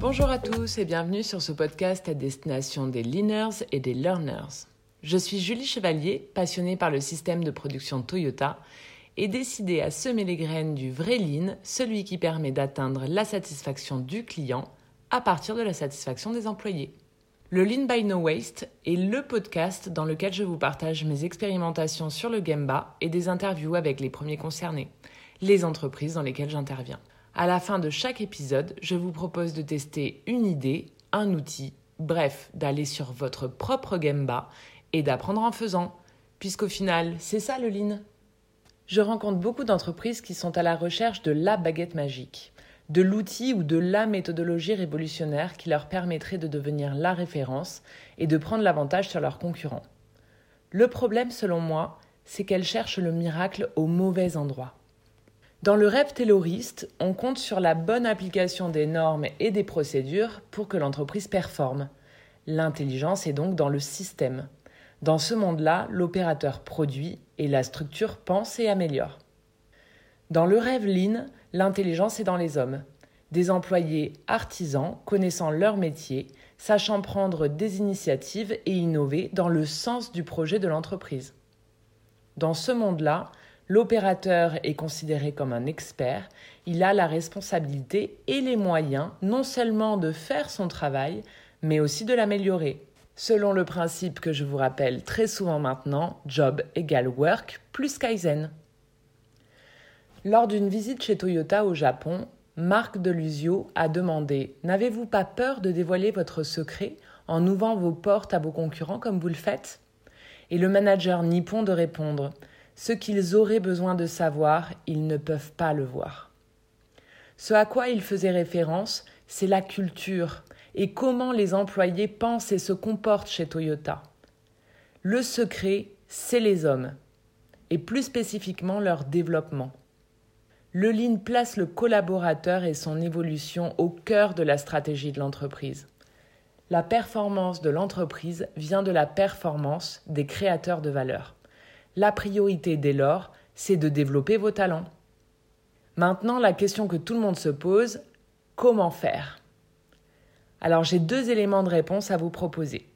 Bonjour à tous et bienvenue sur ce podcast à destination des leaners et des learners. Je suis Julie Chevalier, passionnée par le système de production Toyota et décidée à semer les graines du vrai lean, celui qui permet d'atteindre la satisfaction du client à partir de la satisfaction des employés. Le Lean by No Waste est le podcast dans lequel je vous partage mes expérimentations sur le Gemba et des interviews avec les premiers concernés, les entreprises dans lesquelles j'interviens. À la fin de chaque épisode, je vous propose de tester une idée, un outil, bref, d'aller sur votre propre Gemba et d'apprendre en faisant, puisqu'au final, c'est ça le Lean. Je rencontre beaucoup d'entreprises qui sont à la recherche de la baguette magique de l'outil ou de la méthodologie révolutionnaire qui leur permettrait de devenir la référence et de prendre l'avantage sur leurs concurrents. Le problème, selon moi, c'est qu'elles cherchent le miracle au mauvais endroit. Dans le rêve tayloriste, on compte sur la bonne application des normes et des procédures pour que l'entreprise performe. L'intelligence est donc dans le système. Dans ce monde-là, l'opérateur produit et la structure pense et améliore. Dans le rêve lean, l'intelligence est dans les hommes. Des employés artisans connaissant leur métier, sachant prendre des initiatives et innover dans le sens du projet de l'entreprise. Dans ce monde-là, l'opérateur est considéré comme un expert, il a la responsabilité et les moyens non seulement de faire son travail, mais aussi de l'améliorer. Selon le principe que je vous rappelle très souvent maintenant, job égale work plus Kaizen. Lors d'une visite chez Toyota au Japon, Marc Delusio a demandé N'avez-vous pas peur de dévoiler votre secret en ouvrant vos portes à vos concurrents comme vous le faites? Et le manager nippon de répondre Ce qu'ils auraient besoin de savoir, ils ne peuvent pas le voir. Ce à quoi il faisait référence, c'est la culture et comment les employés pensent et se comportent chez Toyota. Le secret, c'est les hommes, et plus spécifiquement leur développement. Le Lean place le collaborateur et son évolution au cœur de la stratégie de l'entreprise. La performance de l'entreprise vient de la performance des créateurs de valeur. La priorité dès lors, c'est de développer vos talents. Maintenant, la question que tout le monde se pose, comment faire? Alors j'ai deux éléments de réponse à vous proposer.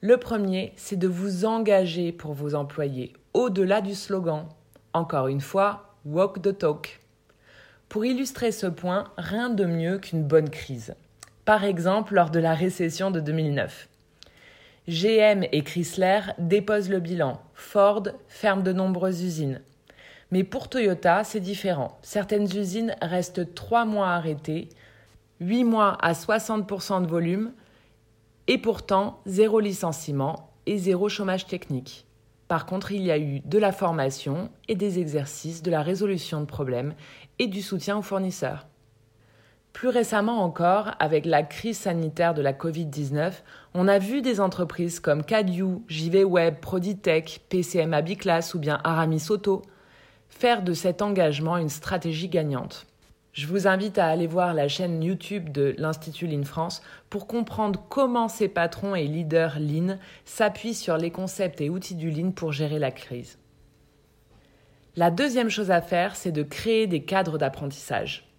Le premier, c'est de vous engager pour vos employés, au-delà du slogan. Encore une fois, Walk the talk. Pour illustrer ce point, rien de mieux qu'une bonne crise. Par exemple, lors de la récession de 2009. GM et Chrysler déposent le bilan. Ford ferme de nombreuses usines. Mais pour Toyota, c'est différent. Certaines usines restent trois mois arrêtées, 8 mois à 60% de volume, et pourtant zéro licenciement et zéro chômage technique. Par contre, il y a eu de la formation et des exercices, de la résolution de problèmes et du soutien aux fournisseurs. Plus récemment encore, avec la crise sanitaire de la Covid-19, on a vu des entreprises comme Cadieu, JV Web, Proditech, PCM Biclass ou bien Aramis Auto faire de cet engagement une stratégie gagnante. Je vous invite à aller voir la chaîne YouTube de l'Institut Lean France pour comprendre comment ces patrons et leaders Lean s'appuient sur les concepts et outils du Lean pour gérer la crise. La deuxième chose à faire, c'est de créer des cadres d'apprentissage.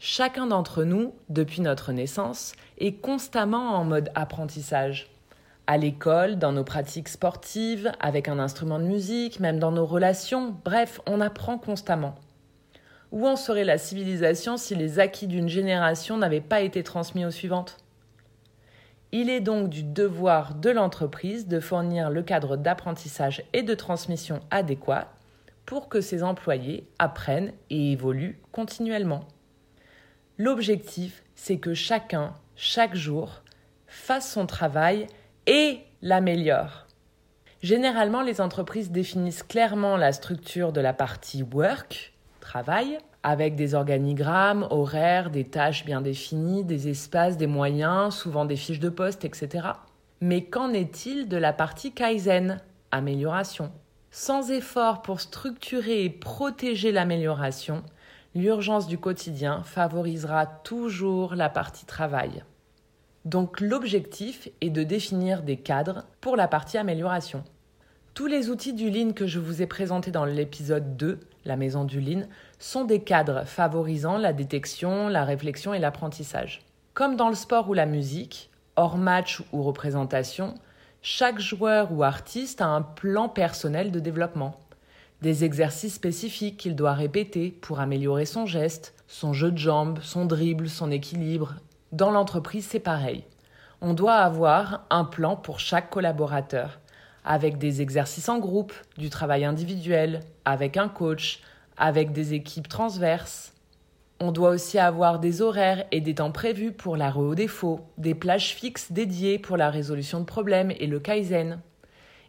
Chacun d'entre nous, depuis notre naissance, est constamment en mode apprentissage. À l'école, dans nos pratiques sportives, avec un instrument de musique, même dans nos relations, bref, on apprend constamment. Où en serait la civilisation si les acquis d'une génération n'avaient pas été transmis aux suivantes? Il est donc du devoir de l'entreprise de fournir le cadre d'apprentissage et de transmission adéquat pour que ses employés apprennent et évoluent continuellement. L'objectif, c'est que chacun, chaque jour, fasse son travail et l'améliore. Généralement, les entreprises définissent clairement la structure de la partie work, travail, avec des organigrammes, horaires, des tâches bien définies, des espaces, des moyens, souvent des fiches de poste, etc. Mais qu'en est-il de la partie Kaizen, amélioration Sans effort pour structurer et protéger l'amélioration, l'urgence du quotidien favorisera toujours la partie travail. Donc l'objectif est de définir des cadres pour la partie amélioration. Tous les outils du Lean que je vous ai présentés dans l'épisode 2, la maison du Lean, sont des cadres favorisant la détection, la réflexion et l'apprentissage. Comme dans le sport ou la musique, hors match ou représentation, chaque joueur ou artiste a un plan personnel de développement. Des exercices spécifiques qu'il doit répéter pour améliorer son geste, son jeu de jambes, son dribble, son équilibre. Dans l'entreprise, c'est pareil. On doit avoir un plan pour chaque collaborateur, avec des exercices en groupe, du travail individuel, avec un coach, avec des équipes transverses. On doit aussi avoir des horaires et des temps prévus pour l'arrêt au défaut, des plages fixes dédiées pour la résolution de problèmes et le kaizen.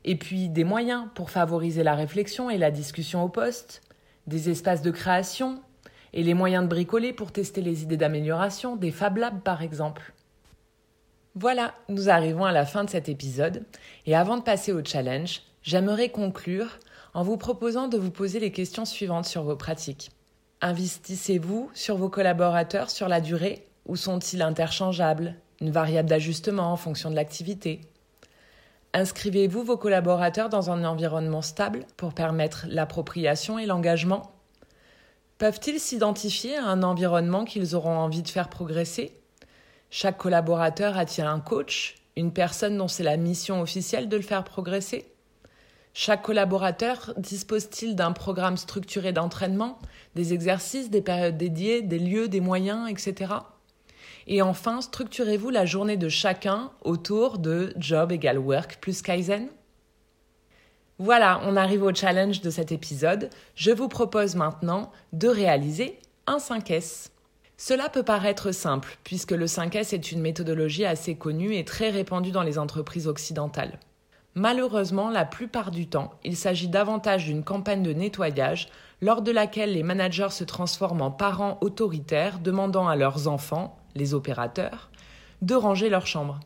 Et puis des moyens pour favoriser la réflexion et la discussion au poste, des espaces de création et les moyens de bricoler pour tester les idées d'amélioration, des Fab Labs par exemple. Voilà, nous arrivons à la fin de cet épisode et avant de passer au challenge, j'aimerais conclure en vous proposant de vous poser les questions suivantes sur vos pratiques. Investissez-vous sur vos collaborateurs sur la durée ou sont-ils interchangeables, une variable d'ajustement en fonction de l'activité Inscrivez-vous vos collaborateurs dans un environnement stable pour permettre l'appropriation et l'engagement? Peuvent-ils s'identifier à un environnement qu'ils auront envie de faire progresser? Chaque collaborateur a-t-il un coach, une personne dont c'est la mission officielle de le faire progresser? Chaque collaborateur dispose-t-il d'un programme structuré d'entraînement, des exercices, des périodes dédiées, des lieux, des moyens, etc. Et enfin, structurez-vous la journée de chacun autour de job égale work plus Kaizen Voilà, on arrive au challenge de cet épisode. Je vous propose maintenant de réaliser un 5S. Cela peut paraître simple, puisque le 5S est une méthodologie assez connue et très répandue dans les entreprises occidentales. Malheureusement, la plupart du temps, il s'agit davantage d'une campagne de nettoyage lors de laquelle les managers se transforment en parents autoritaires demandant à leurs enfants, les opérateurs, de ranger leur chambre.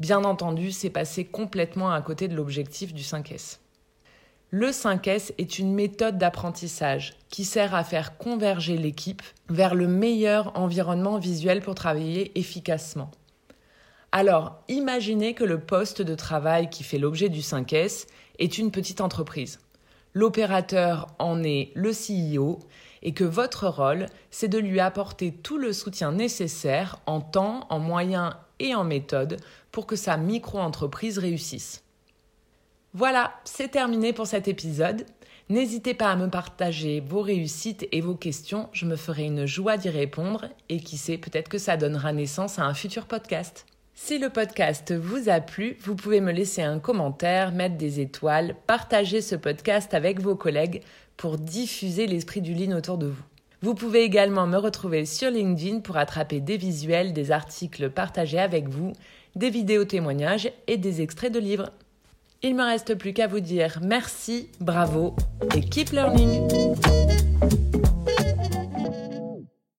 Bien entendu, c'est passé complètement à côté de l'objectif du 5S. Le 5S est une méthode d'apprentissage qui sert à faire converger l'équipe vers le meilleur environnement visuel pour travailler efficacement. Alors, imaginez que le poste de travail qui fait l'objet du 5S est une petite entreprise. L'opérateur en est le CEO et que votre rôle, c'est de lui apporter tout le soutien nécessaire en temps, en moyens et en méthode pour que sa micro-entreprise réussisse. Voilà, c'est terminé pour cet épisode. N'hésitez pas à me partager vos réussites et vos questions, je me ferai une joie d'y répondre et qui sait, peut-être que ça donnera naissance à un futur podcast. Si le podcast vous a plu, vous pouvez me laisser un commentaire, mettre des étoiles, partager ce podcast avec vos collègues pour diffuser l'esprit du lean autour de vous. Vous pouvez également me retrouver sur LinkedIn pour attraper des visuels, des articles partagés avec vous, des vidéos témoignages et des extraits de livres. Il me reste plus qu'à vous dire merci, bravo et keep learning.